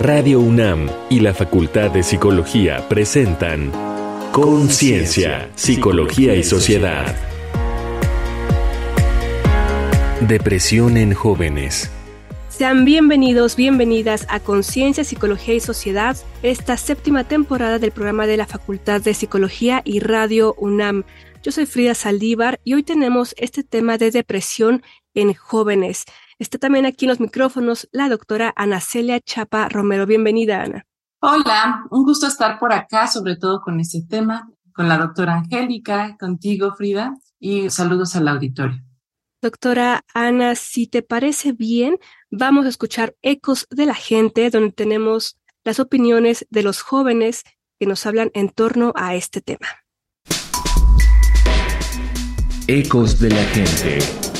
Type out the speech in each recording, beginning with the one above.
Radio UNAM y la Facultad de Psicología presentan Conciencia, Psicología y Sociedad. Depresión en jóvenes. Sean bienvenidos, bienvenidas a Conciencia, Psicología y Sociedad, esta séptima temporada del programa de la Facultad de Psicología y Radio UNAM. Yo soy Frida Saldívar y hoy tenemos este tema de depresión en jóvenes. Está también aquí en los micrófonos la doctora Ana Celia Chapa Romero. Bienvenida, Ana. Hola, un gusto estar por acá, sobre todo con este tema, con la doctora Angélica, contigo, Frida, y saludos al auditorio. Doctora Ana, si te parece bien, vamos a escuchar Ecos de la Gente, donde tenemos las opiniones de los jóvenes que nos hablan en torno a este tema. Ecos de la Gente.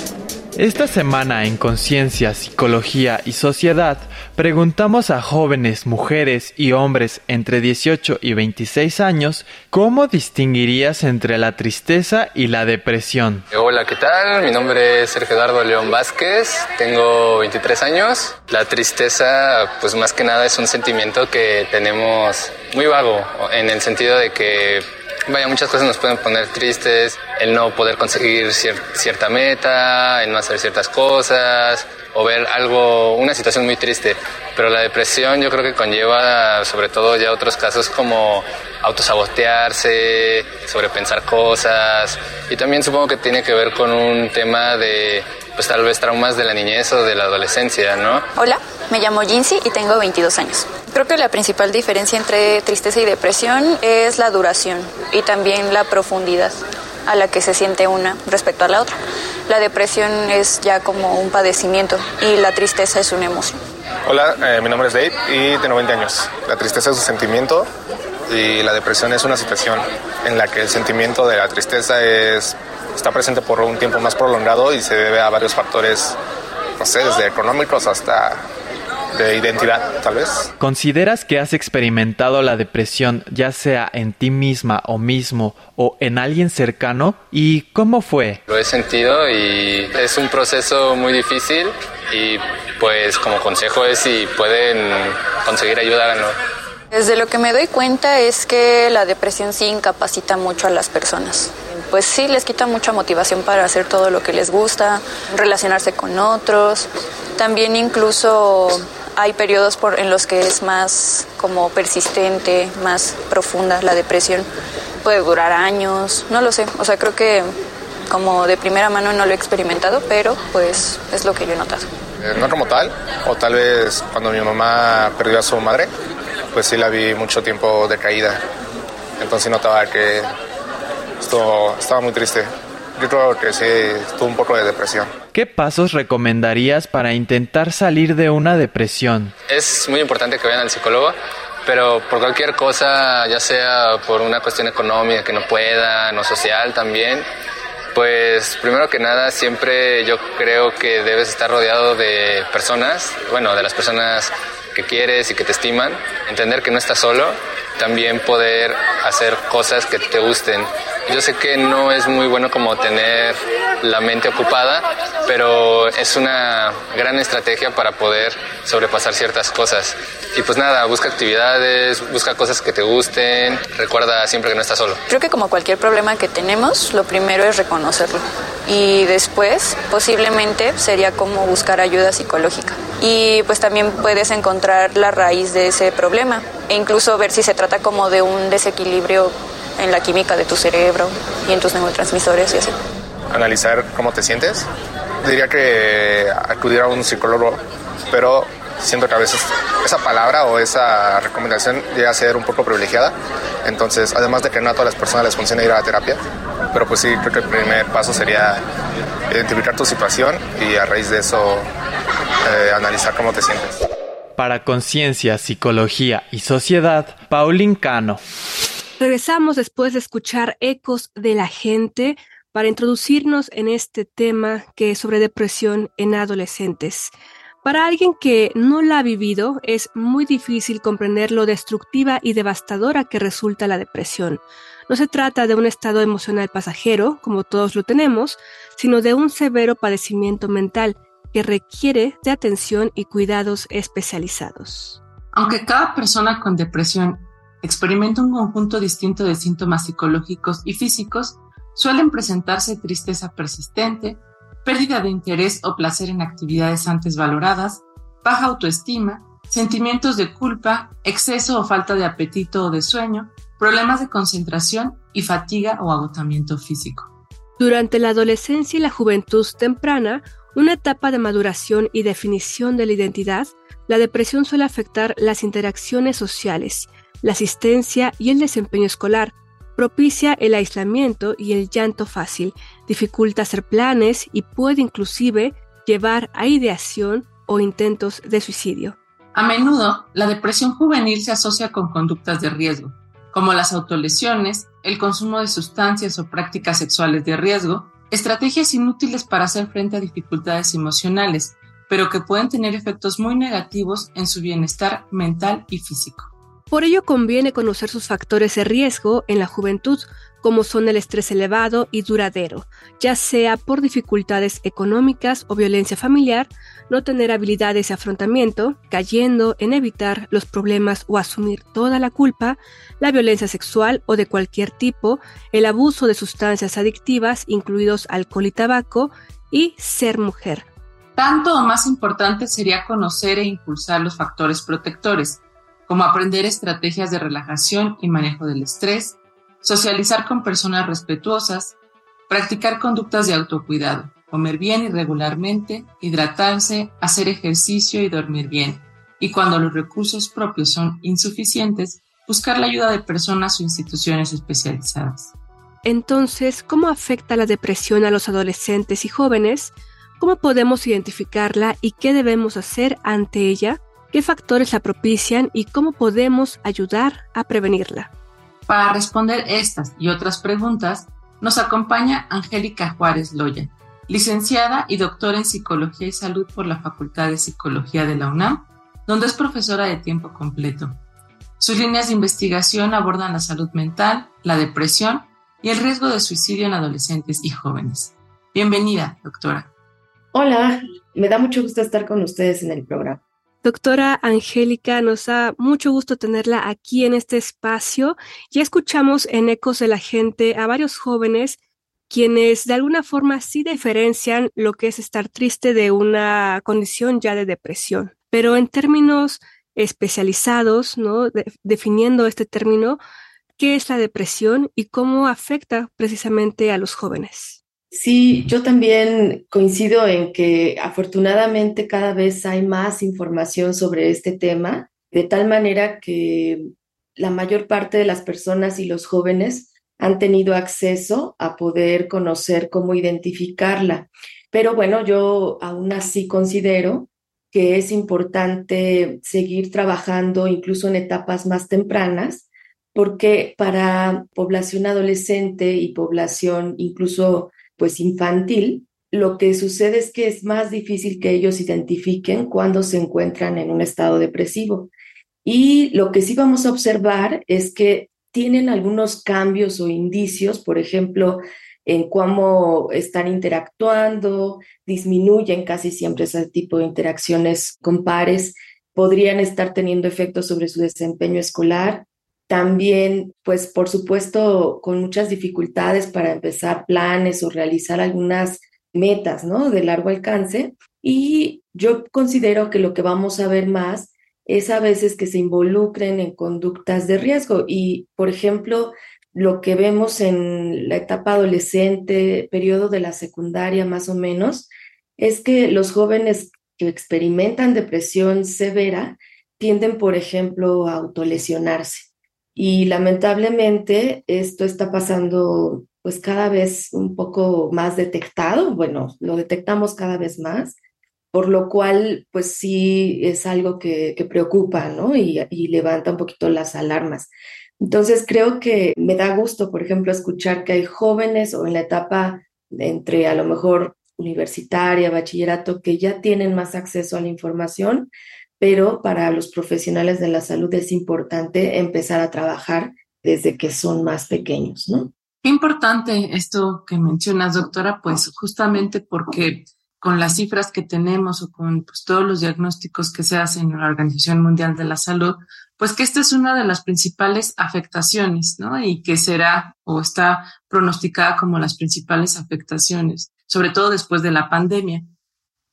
Esta semana en Conciencia, Psicología y Sociedad preguntamos a jóvenes, mujeres y hombres entre 18 y 26 años cómo distinguirías entre la tristeza y la depresión. Hola, ¿qué tal? Mi nombre es Sergio Eduardo León Vázquez, tengo 23 años. La tristeza, pues más que nada es un sentimiento que tenemos muy vago, en el sentido de que Vaya, muchas cosas nos pueden poner tristes, el no poder conseguir cierta meta, el no hacer ciertas cosas, o ver algo, una situación muy triste. Pero la depresión yo creo que conlleva sobre todo ya otros casos como autosabotearse, sobrepensar cosas, y también supongo que tiene que ver con un tema de, pues tal vez traumas de la niñez o de la adolescencia, ¿no? Hola, me llamo Jinsi y tengo 22 años. Creo que la principal diferencia entre tristeza y depresión es la duración y también la profundidad a la que se siente una respecto a la otra. La depresión es ya como un padecimiento y la tristeza es una emoción. Hola, eh, mi nombre es Dave y tengo 20 años. La tristeza es un sentimiento y la depresión es una situación en la que el sentimiento de la tristeza es, está presente por un tiempo más prolongado y se debe a varios factores, no sé, desde económicos hasta de identidad, tal vez. ¿Consideras que has experimentado la depresión ya sea en ti misma o mismo o en alguien cercano? ¿Y cómo fue? Lo he sentido y es un proceso muy difícil y pues como consejo es si pueden conseguir ayuda, háganlo. Desde lo que me doy cuenta es que la depresión sí incapacita mucho a las personas. Pues sí, les quita mucha motivación para hacer todo lo que les gusta, relacionarse con otros. También incluso hay periodos por, en los que es más como persistente, más profunda la depresión. Puede durar años, no lo sé. O sea, creo que como de primera mano no lo he experimentado, pero pues es lo que yo he notado. Eh, no como tal, o tal vez cuando mi mamá perdió a su madre, pues sí la vi mucho tiempo decaída. Entonces notaba que esto estaba muy triste yo creo que sí, tuvo un poco de depresión. ¿Qué pasos recomendarías para intentar salir de una depresión? Es muy importante que vayan al psicólogo, pero por cualquier cosa, ya sea por una cuestión económica que no puedan o social también, pues primero que nada siempre yo creo que debes estar rodeado de personas, bueno, de las personas que quieres y que te estiman, entender que no estás solo, también poder hacer cosas que te gusten yo sé que no es muy bueno como tener la mente ocupada, pero es una gran estrategia para poder sobrepasar ciertas cosas. Y pues nada, busca actividades, busca cosas que te gusten, recuerda siempre que no estás solo. Creo que como cualquier problema que tenemos, lo primero es reconocerlo. Y después, posiblemente, sería como buscar ayuda psicológica. Y pues también puedes encontrar la raíz de ese problema e incluso ver si se trata como de un desequilibrio en la química de tu cerebro y en tus neurotransmisores y así. Analizar cómo te sientes. Diría que acudir a un psicólogo, pero siento que a veces esa palabra o esa recomendación llega a ser un poco privilegiada. Entonces, además de que no a todas las personas les funciona ir a la terapia, pero pues sí, creo que el primer paso sería identificar tu situación y a raíz de eso eh, analizar cómo te sientes. Para Conciencia, Psicología y Sociedad, Paulín Cano. Regresamos después de escuchar ecos de la gente para introducirnos en este tema que es sobre depresión en adolescentes. Para alguien que no la ha vivido, es muy difícil comprender lo destructiva y devastadora que resulta la depresión. No se trata de un estado emocional pasajero, como todos lo tenemos, sino de un severo padecimiento mental que requiere de atención y cuidados especializados. Aunque cada persona con depresión experimenta un conjunto distinto de síntomas psicológicos y físicos, suelen presentarse tristeza persistente, pérdida de interés o placer en actividades antes valoradas, baja autoestima, sentimientos de culpa, exceso o falta de apetito o de sueño, problemas de concentración y fatiga o agotamiento físico. Durante la adolescencia y la juventud temprana, una etapa de maduración y definición de la identidad, la depresión suele afectar las interacciones sociales, la asistencia y el desempeño escolar, propicia el aislamiento y el llanto fácil, dificulta hacer planes y puede inclusive llevar a ideación o intentos de suicidio. A menudo, la depresión juvenil se asocia con conductas de riesgo, como las autolesiones, el consumo de sustancias o prácticas sexuales de riesgo, estrategias inútiles para hacer frente a dificultades emocionales, pero que pueden tener efectos muy negativos en su bienestar mental y físico. Por ello conviene conocer sus factores de riesgo en la juventud, como son el estrés elevado y duradero, ya sea por dificultades económicas o violencia familiar, no tener habilidades de afrontamiento, cayendo en evitar los problemas o asumir toda la culpa, la violencia sexual o de cualquier tipo, el abuso de sustancias adictivas, incluidos alcohol y tabaco, y ser mujer. Tanto o más importante sería conocer e impulsar los factores protectores, como aprender estrategias de relajación y manejo del estrés, socializar con personas respetuosas, practicar conductas de autocuidado, comer bien y regularmente, hidratarse, hacer ejercicio y dormir bien. Y cuando los recursos propios son insuficientes, buscar la ayuda de personas o instituciones especializadas. Entonces, ¿cómo afecta la depresión a los adolescentes y jóvenes? ¿Cómo podemos identificarla y qué debemos hacer ante ella? Qué factores la propician y cómo podemos ayudar a prevenirla. Para responder estas y otras preguntas, nos acompaña Angélica Juárez Loya, licenciada y doctora en Psicología y Salud por la Facultad de Psicología de la UNAM, donde es profesora de tiempo completo. Sus líneas de investigación abordan la salud mental, la depresión y el riesgo de suicidio en adolescentes y jóvenes. Bienvenida, doctora. Hola, me da mucho gusto estar con ustedes en el programa. Doctora Angélica, nos da mucho gusto tenerla aquí en este espacio. Ya escuchamos en Ecos de la Gente a varios jóvenes quienes de alguna forma sí diferencian lo que es estar triste de una condición ya de depresión. Pero en términos especializados, ¿no? definiendo este término, ¿qué es la depresión y cómo afecta precisamente a los jóvenes? Sí, yo también coincido en que afortunadamente cada vez hay más información sobre este tema, de tal manera que la mayor parte de las personas y los jóvenes han tenido acceso a poder conocer cómo identificarla. Pero bueno, yo aún así considero que es importante seguir trabajando incluso en etapas más tempranas, porque para población adolescente y población incluso pues infantil, lo que sucede es que es más difícil que ellos identifiquen cuando se encuentran en un estado depresivo. Y lo que sí vamos a observar es que tienen algunos cambios o indicios, por ejemplo, en cómo están interactuando, disminuyen casi siempre ese tipo de interacciones con pares, podrían estar teniendo efectos sobre su desempeño escolar, también, pues por supuesto, con muchas dificultades para empezar planes o realizar algunas metas, ¿no? De largo alcance. Y yo considero que lo que vamos a ver más es a veces que se involucren en conductas de riesgo. Y, por ejemplo, lo que vemos en la etapa adolescente, periodo de la secundaria más o menos, es que los jóvenes que experimentan depresión severa tienden, por ejemplo, a autolesionarse. Y lamentablemente esto está pasando pues cada vez un poco más detectado, bueno, lo detectamos cada vez más, por lo cual pues sí es algo que, preocupa, ¿no? Y, y levanta un poquito las alarmas. Entonces creo que me da gusto, por ejemplo, escuchar que hay jóvenes o en la etapa entre a lo mejor universitaria, bachillerato, que ya tienen más acceso a la información, pero para los profesionales de la salud es importante empezar a trabajar desde que son más pequeños, ¿no? Qué importante esto que mencionas, doctora, pues justamente porque con las cifras que tenemos o con pues, todos los diagnósticos que se hacen en la Organización Mundial de la Salud, pues que esta es una de las principales afectaciones, ¿no? Y que será o está pronosticada como las principales afectaciones, sobre todo después de la pandemia.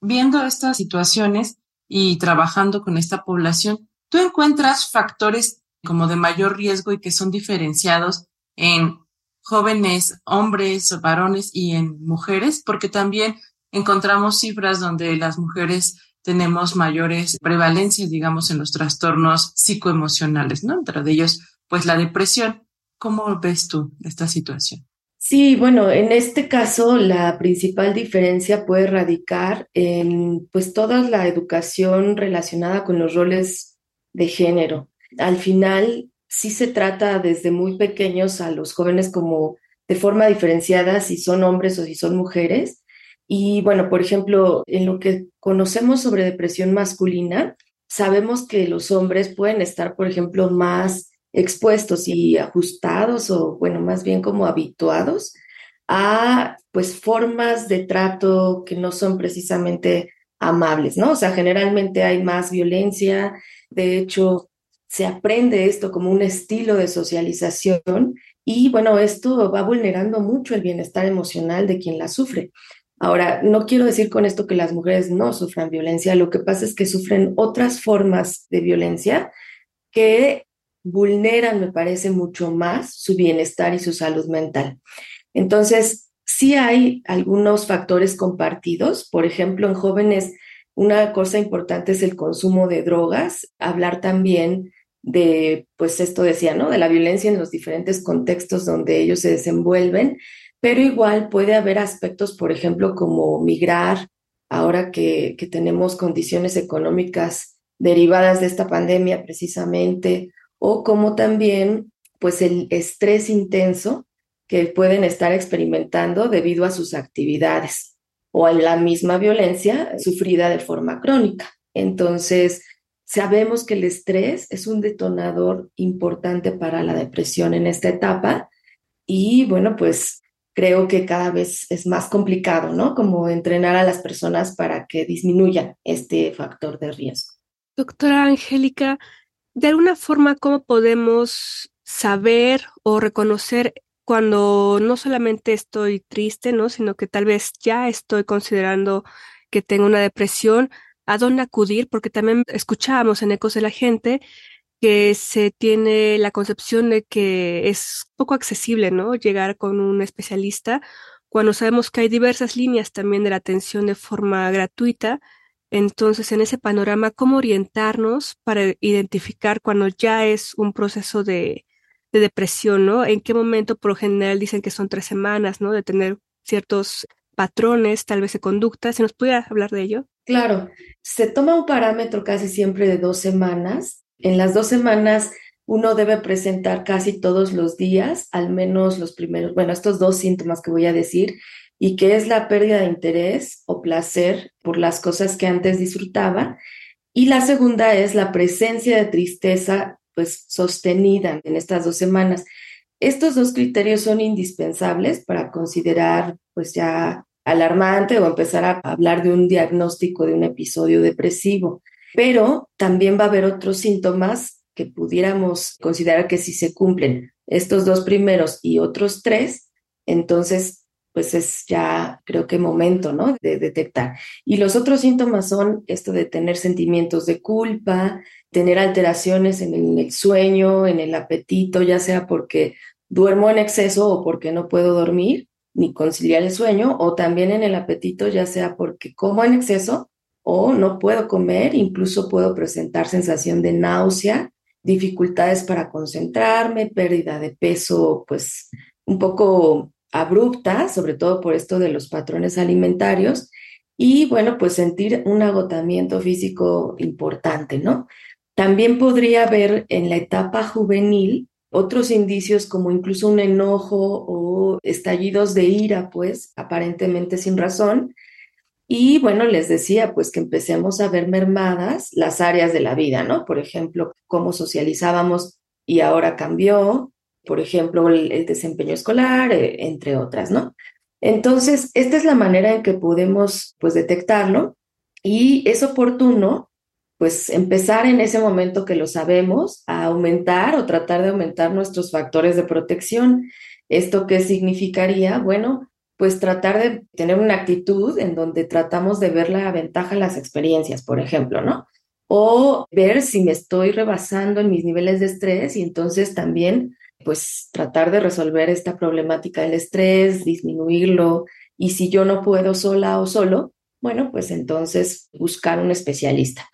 Viendo estas situaciones y trabajando con esta población, ¿tú encuentras factores como de mayor riesgo y que son diferenciados en jóvenes, hombres, varones y en mujeres? Porque también encontramos cifras donde las mujeres tenemos mayores prevalencias, digamos, en los trastornos psicoemocionales, ¿no? Entre ellos, pues la depresión. ¿Cómo ves tú esta situación? Sí, bueno, en este caso la principal diferencia puede radicar en pues toda la educación relacionada con los roles de género. Al final sí se trata desde muy pequeños a los jóvenes como de forma diferenciada si son hombres o si son mujeres y bueno, por ejemplo, en lo que conocemos sobre depresión masculina, sabemos que los hombres pueden estar, por ejemplo, más expuestos y ajustados o bueno, más bien como habituados a pues formas de trato que no son precisamente amables, ¿no? O sea, generalmente hay más violencia, de hecho, se aprende esto como un estilo de socialización y bueno, esto va vulnerando mucho el bienestar emocional de quien la sufre. Ahora, no quiero decir con esto que las mujeres no sufran violencia, lo que pasa es que sufren otras formas de violencia que vulneran, me parece, mucho más su bienestar y su salud mental. Entonces, sí hay algunos factores compartidos, por ejemplo, en jóvenes, una cosa importante es el consumo de drogas, hablar también de, pues esto decía, ¿no? De la violencia en los diferentes contextos donde ellos se desenvuelven pero igual puede haber aspectos, por ejemplo, como migrar, ahora que, tenemos condiciones económicas derivadas de esta pandemia precisamente, o como también pues el estrés intenso que pueden estar experimentando debido a sus actividades o a la misma violencia sufrida de forma crónica. Entonces, sabemos que el estrés es un detonador importante para la depresión en esta etapa y bueno, pues creo que cada vez es más complicado, ¿no? Como entrenar a las personas para que disminuyan este factor de riesgo. Doctora Angélica, de alguna forma, ¿cómo podemos saber o reconocer cuando no solamente estoy triste, ¿no? Sino que tal vez ya estoy considerando que tengo una depresión, a dónde acudir, porque también escuchábamos en Ecos de la Gente que se tiene la concepción de que es poco accesible, ¿no? Llegar con un especialista cuando sabemos que hay diversas líneas también de la atención de forma gratuita. Entonces, en ese panorama, ¿cómo orientarnos para identificar cuando ya es un proceso de, de depresión, ¿no? ¿En qué momento, por lo general, dicen que son tres semanas, ¿no? De tener ciertos patrones, tal vez de conducta. ¿Se nos pudiera hablar de ello? Claro, se toma un parámetro casi siempre de dos semanas en las dos semanas uno debe presentar casi todos los días, al menos los primeros, bueno, estos dos síntomas que voy a decir, y que es la pérdida de interés o placer por las cosas que antes disfrutaba. Y la segunda es la presencia de tristeza, pues sostenida en estas dos semanas. Estos dos criterios son indispensables para considerar, pues ya alarmante o empezar a hablar de un diagnóstico de un episodio depresivo pero también va a haber otros síntomas que pudiéramos considerar que si se cumplen estos dos primeros y otros tres, entonces pues es ya creo que momento, ¿no? De detectar. Y los otros síntomas son esto de tener sentimientos de culpa, tener alteraciones en el sueño, en el apetito, ya sea porque duermo en exceso o porque no puedo dormir ni conciliar el sueño, o también en el apetito, ya sea porque como en exceso o no puedo comer, incluso puedo presentar sensación de náusea, dificultades para concentrarme, pérdida de peso, pues un poco abrupta, sobre todo por esto de los patrones alimentarios, y bueno, pues sentir un agotamiento físico importante, ¿no? También podría haber en la etapa juvenil otros indicios como incluso un enojo o estallidos de ira, pues aparentemente sin razón, y bueno, les decía, pues que empecemos a ver mermadas las áreas de la vida, ¿no? Por ejemplo, cómo socializábamos y ahora cambió, por ejemplo, el, desempeño escolar, eh, entre otras, ¿no? Entonces, esta es la manera en que podemos pues detectarlo y es oportuno pues empezar en ese momento que lo sabemos a aumentar o tratar de aumentar nuestros factores de protección. ¿Esto qué significaría? Bueno, pues tratar de tener una actitud en donde tratamos de ver la ventaja en las experiencias, por ejemplo, ¿no? O ver si me estoy rebasando en mis niveles de estrés y entonces también pues tratar de resolver esta problemática del estrés, disminuirlo y si yo no puedo sola o solo, bueno, pues entonces buscar un especialista.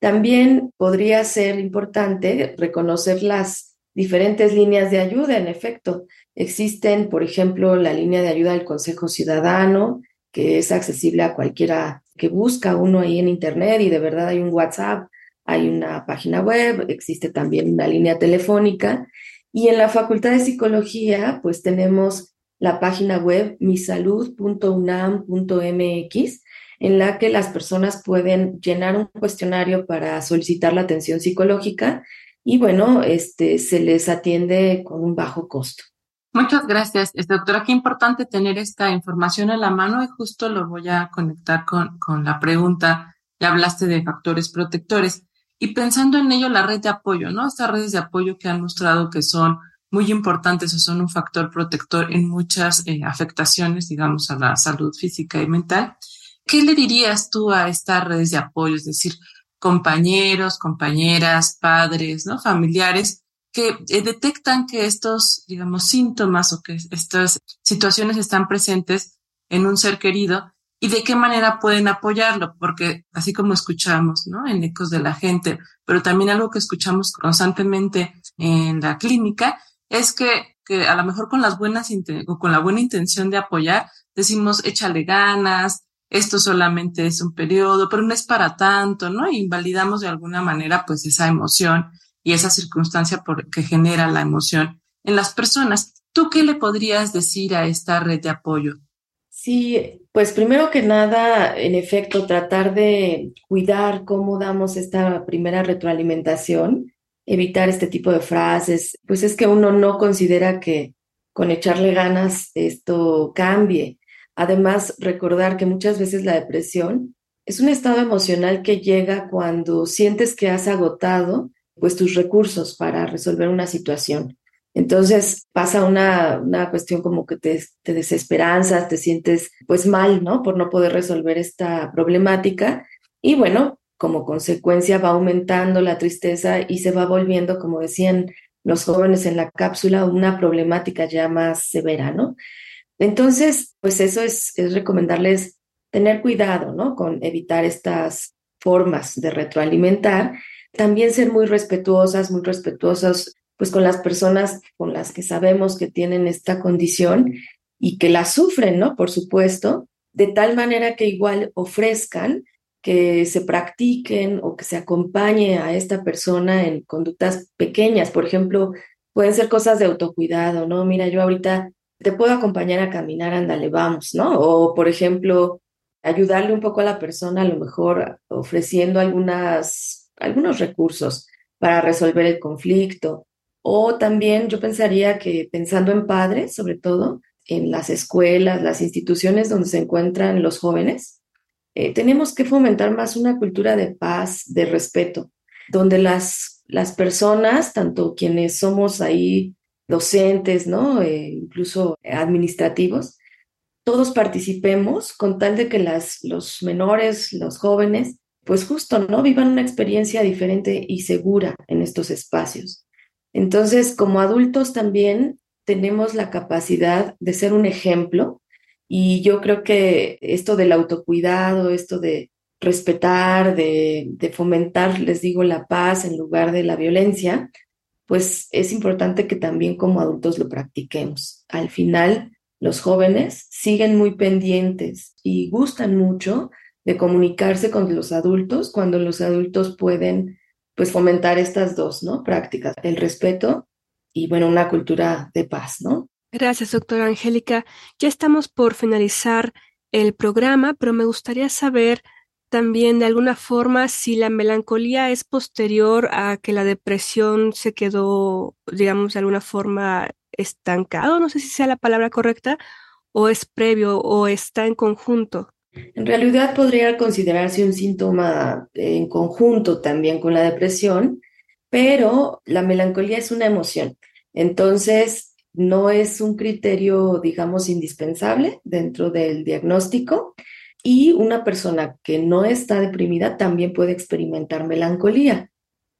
También podría ser importante reconocer las diferentes líneas de ayuda, en efecto. Existen, por ejemplo, la línea de ayuda del Consejo Ciudadano, que es accesible a cualquiera que busca uno ahí en Internet y de verdad hay un WhatsApp, hay una página web, existe también una línea telefónica. Y en la Facultad de Psicología, pues tenemos la página web misalud.unam.mx, en la que las personas pueden llenar un cuestionario para solicitar la atención psicológica y bueno, este, se les atiende con un bajo costo. Muchas gracias, doctora. Qué importante tener esta información a la mano y justo lo voy a conectar con, con la pregunta. Ya hablaste de factores protectores y pensando en ello, la red de apoyo, ¿no? Estas redes de apoyo que han mostrado que son muy importantes o son un factor protector en muchas eh, afectaciones, digamos, a la salud física y mental. ¿Qué le dirías tú a estas redes de apoyo? Es decir, compañeros, compañeras, padres, ¿no? Familiares que eh, detectan que estos, digamos, síntomas o que estas situaciones están presentes en un ser querido y de qué manera pueden apoyarlo, porque así como escuchamos, ¿no? En ecos de la gente, pero también algo que escuchamos constantemente en la clínica es que, que a lo mejor con las buenas o con la buena intención de apoyar, decimos échale ganas, esto solamente es un periodo, pero no es para tanto, ¿no? Invalidamos de alguna manera pues esa emoción y esa circunstancia por, que genera la emoción en las personas. ¿Tú qué le podrías decir a esta red de apoyo? Sí, pues primero que nada, en efecto, tratar de cuidar cómo damos esta primera retroalimentación, evitar este tipo de frases, pues es que uno no considera que con echarle ganas esto cambie. Además, recordar que muchas veces la depresión es un estado emocional que llega cuando sientes que has agotado pues tus recursos para resolver una situación. Entonces pasa una, una cuestión como que te, te, desesperanzas, te sientes pues mal, ¿no? Por no poder resolver esta problemática. Y bueno, como consecuencia va aumentando la tristeza y se va volviendo, como decían los jóvenes en la cápsula, una problemática ya más severa, ¿no? Entonces, pues eso es, es recomendarles tener cuidado, ¿no? Con evitar estas formas de retroalimentar también ser muy respetuosas, muy respetuosas pues con las personas con las que sabemos que tienen esta condición y que la sufren, ¿no? Por supuesto, de tal manera que igual ofrezcan que se practiquen o que se acompañe a esta persona en conductas pequeñas. Por ejemplo, pueden ser cosas de autocuidado, ¿no? Mira, yo ahorita te puedo acompañar a caminar, ándale, vamos, ¿no? O, por ejemplo, ayudarle un poco a la persona, a lo mejor ofreciendo algunas algunos recursos para resolver el conflicto. O también yo pensaría que pensando en padres, sobre todo en las escuelas, las instituciones donde se encuentran los jóvenes, eh, tenemos que fomentar más una cultura de paz, de respeto, donde las, las personas, tanto quienes somos ahí docentes, ¿no? Eh, incluso administrativos, todos participemos con tal de que las, los menores, los jóvenes, pues justo, ¿no? Vivan una experiencia diferente y segura en estos espacios. Entonces, como adultos también tenemos la capacidad de ser un ejemplo y yo creo que esto del autocuidado, esto de respetar, de, de fomentar, les digo, la paz en lugar de la violencia, pues es importante que también como adultos lo practiquemos. Al final, los jóvenes siguen muy pendientes y gustan mucho de comunicarse con los adultos cuando los adultos pueden pues fomentar estas dos, ¿no? Prácticas, el respeto y bueno, una cultura de paz, ¿no? Gracias, doctora Angélica. Ya estamos por finalizar el programa, pero me gustaría saber también de alguna forma si la melancolía es posterior a que la depresión se quedó, digamos, de alguna forma estancado, no sé si sea la palabra correcta, o es previo o está en conjunto? En realidad podría considerarse un síntoma en conjunto también con la depresión, pero la melancolía es una emoción. Entonces, no es un criterio, digamos, indispensable dentro del diagnóstico. Y una persona que no está deprimida también puede experimentar melancolía.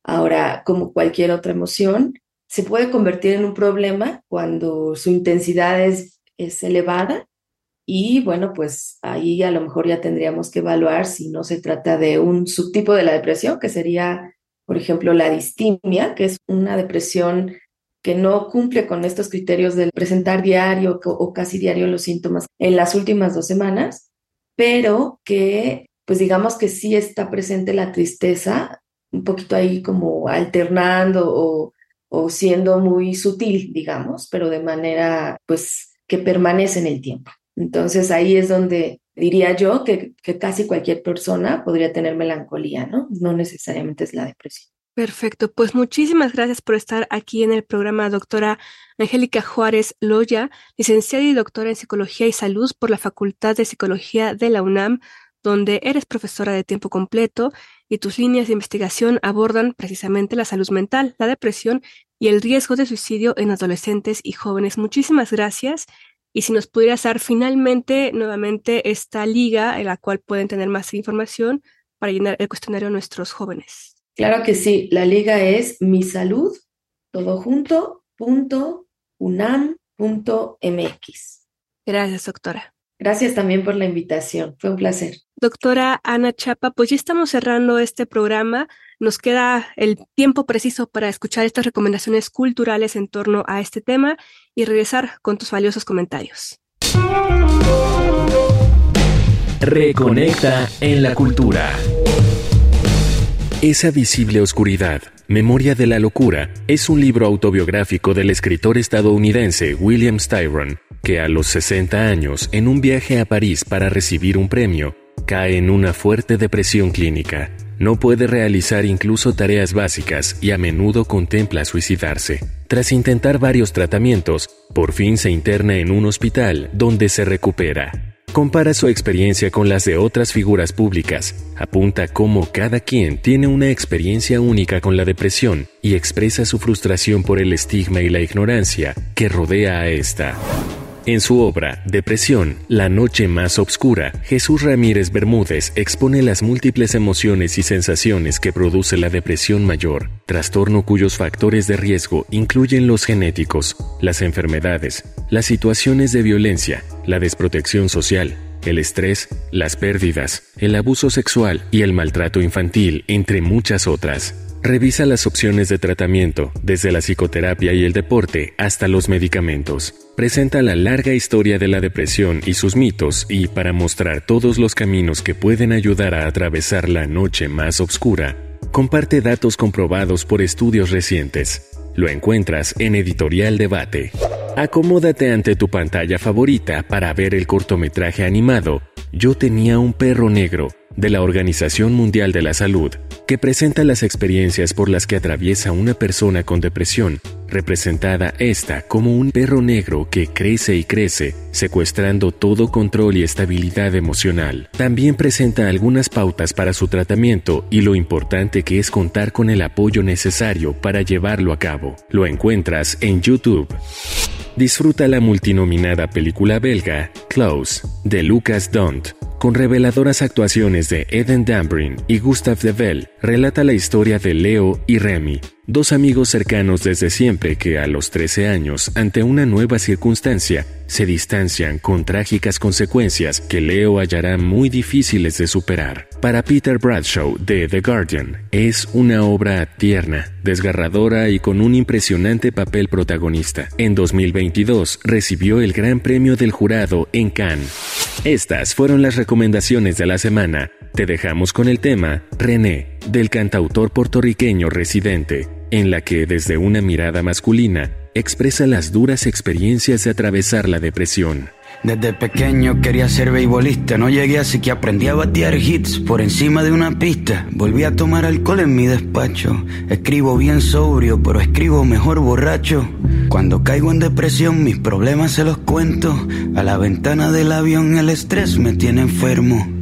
Ahora, como cualquier otra emoción, se puede convertir en un problema cuando su intensidad es, es elevada y bueno, pues ahí a lo mejor ya tendríamos que evaluar si no se trata de un subtipo de la depresión, que sería, por ejemplo, la distimia, que es una depresión que no cumple con estos criterios del presentar diario o casi diario los síntomas en las últimas dos semanas, pero que pues digamos que sí está presente la tristeza, un poquito ahí como alternando o, o siendo muy sutil, digamos, pero de manera pues que permanece en el tiempo. Entonces ahí es donde diría yo que, casi cualquier persona podría tener melancolía, ¿no? No necesariamente es la depresión. Perfecto, pues muchísimas gracias por estar aquí en el programa, doctora Angélica Juárez Loya, licenciada y doctora en Psicología y Salud por la Facultad de Psicología de la UNAM, donde eres profesora de tiempo completo y tus líneas de investigación abordan precisamente la salud mental, la depresión y el riesgo de suicidio en adolescentes y jóvenes. Muchísimas gracias y si nos pudieras dar finalmente nuevamente esta liga en la cual pueden tener más información para llenar el cuestionario a nuestros jóvenes. Claro que sí, la liga es mi salud, todo junto, punto, unam, punto mx. Gracias, doctora. Gracias también por la invitación, fue un placer. Doctora Ana Chapa, pues ya estamos cerrando este programa. Nos queda el tiempo preciso para escuchar estas recomendaciones culturales en torno a este tema y regresar con tus valiosos comentarios. Reconecta en la cultura. Esa visible oscuridad, Memoria de la locura, es un libro autobiográfico del escritor estadounidense William Styron, que a los 60 años, en un viaje a París para recibir un premio, cae en una fuerte depresión clínica. No puede realizar incluso tareas básicas y a menudo contempla suicidarse. Tras intentar varios tratamientos, por fin se interna en un hospital donde se recupera. Compara su experiencia con las de otras figuras públicas, apunta cómo cada quien tiene una experiencia única con la depresión y expresa su frustración por el estigma y la ignorancia que rodea a esta. En su obra Depresión, la noche más oscura, Jesús Ramírez Bermúdez expone las múltiples emociones y sensaciones que produce la depresión mayor, trastorno cuyos factores de riesgo incluyen los genéticos, las enfermedades, las situaciones de violencia, la desprotección social, el estrés, las pérdidas, el abuso sexual y el maltrato infantil, entre muchas otras. Revisa las opciones de tratamiento, desde la psicoterapia y el deporte hasta los medicamentos. Presenta la larga historia de la depresión y sus mitos y para mostrar todos los caminos que pueden ayudar a atravesar la noche más oscura, comparte datos comprobados por estudios recientes. Lo encuentras en Editorial Debate. Acomódate ante tu pantalla favorita para ver el cortometraje animado Yo tenía un perro negro de la Organización Mundial de la Salud, que presenta las experiencias por las que atraviesa una persona con depresión, representada esta como un perro negro que crece y crece, secuestrando todo control y estabilidad emocional. También presenta algunas pautas para su tratamiento y lo importante que es contar con el apoyo necesario para llevarlo a cabo. Lo encuentras en YouTube. Disfruta la multinominada película belga Close de Lucas Dont con reveladoras actuaciones de Eden Dambrin y Gustav de Bell, relata la historia de Leo y Remy, dos amigos cercanos desde siempre que a los 13 años, ante una nueva circunstancia, se distancian con trágicas consecuencias que Leo hallará muy difíciles de superar. Para Peter Bradshaw de The Guardian, es una obra tierna, desgarradora y con un impresionante papel protagonista. En 2022 recibió el Gran Premio del Jurado en Cannes. Estas fueron las recomendaciones de la semana. Te dejamos con el tema René, del cantautor puertorriqueño residente, en la que desde una mirada masculina expresa las duras experiencias de atravesar la depresión. Desde pequeño quería ser beisbolista, no llegué así que aprendí a batear hits por encima de una pista. Volví a tomar alcohol en mi despacho. Escribo bien sobrio, pero escribo mejor borracho. Cuando caigo en depresión, mis problemas se los cuento. A la ventana del avión, el estrés me tiene enfermo.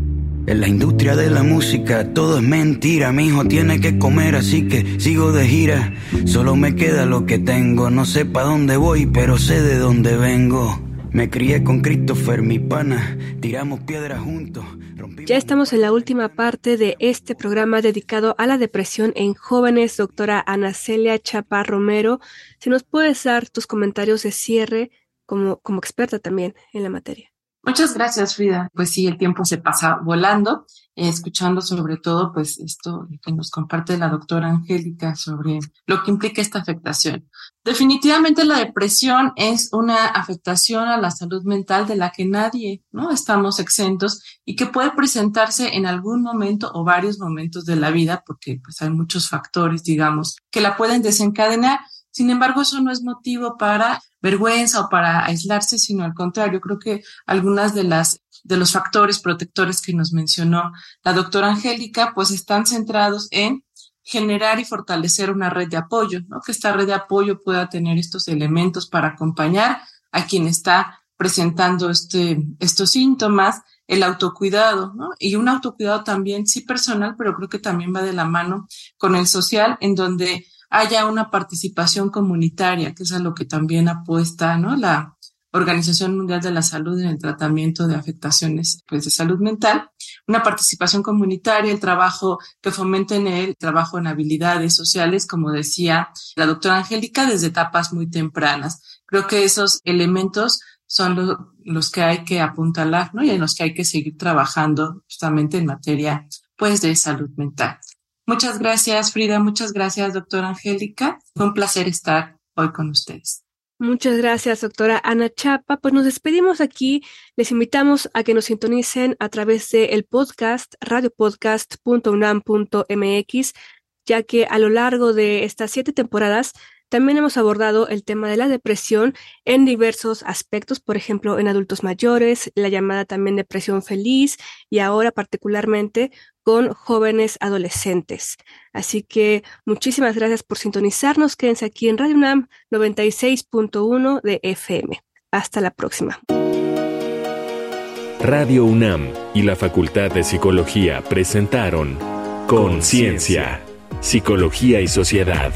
En la industria de la música todo es mentira. Mi hijo tiene que comer, así que sigo de gira. Solo me queda lo que tengo. No sé pa' dónde voy, pero sé de dónde vengo. Me crié con Christopher, mi pana. Tiramos piedras juntos. Ya estamos en la última parte de este programa dedicado a la depresión en jóvenes, doctora Ana Celia Chapa Romero. Si nos puedes dar tus comentarios de cierre como, como experta también en la materia. Muchas gracias, Frida. Pues sí, el tiempo se pasa volando, eh, escuchando sobre todo, pues esto que nos comparte la doctora Angélica sobre lo que implica esta afectación. Definitivamente la depresión es una afectación a la salud mental de la que nadie, ¿no? Estamos exentos y que puede presentarse en algún momento o varios momentos de la vida, porque pues hay muchos factores, digamos, que la pueden desencadenar. Sin embargo, eso no es motivo para vergüenza o para aislarse, sino al contrario, creo que algunas de las de los factores protectores que nos mencionó la doctora Angélica, pues están centrados en generar y fortalecer una red de apoyo, ¿no? Que esta red de apoyo pueda tener estos elementos para acompañar a quien está presentando este, estos síntomas, el autocuidado, ¿no? Y un autocuidado también, sí personal, pero creo que también va de la mano con el social, en donde haya una participación comunitaria, que es a lo que también apuesta ¿no? la Organización Mundial de la Salud en el tratamiento de afectaciones pues, de salud mental, una participación comunitaria, el trabajo que fomenten el trabajo en habilidades sociales, como decía la doctora Angélica, desde etapas muy tempranas. Creo que esos elementos son los que hay que apuntalar, ¿no? Y en los que hay que seguir trabajando justamente en materia, pues, de salud mental. Muchas gracias, Frida. Muchas gracias, doctora Angélica. Fue un placer estar hoy con ustedes. Muchas gracias, doctora Ana Chapa. Pues nos despedimos aquí. Les invitamos a que nos sintonicen a través del el podcast radiopodcast.unam.mx, ya que a lo largo de estas siete temporadas también hemos abordado el tema de la depresión en diversos aspectos, por ejemplo, en adultos mayores, la llamada también depresión feliz y ahora particularmente con jóvenes adolescentes. Así que muchísimas gracias por sintonizarnos. Quédense aquí en Radio UNAM 96.1 de FM. Hasta la próxima. Radio UNAM y la Facultad de Psicología presentaron Conciencia, Psicología y Sociedad.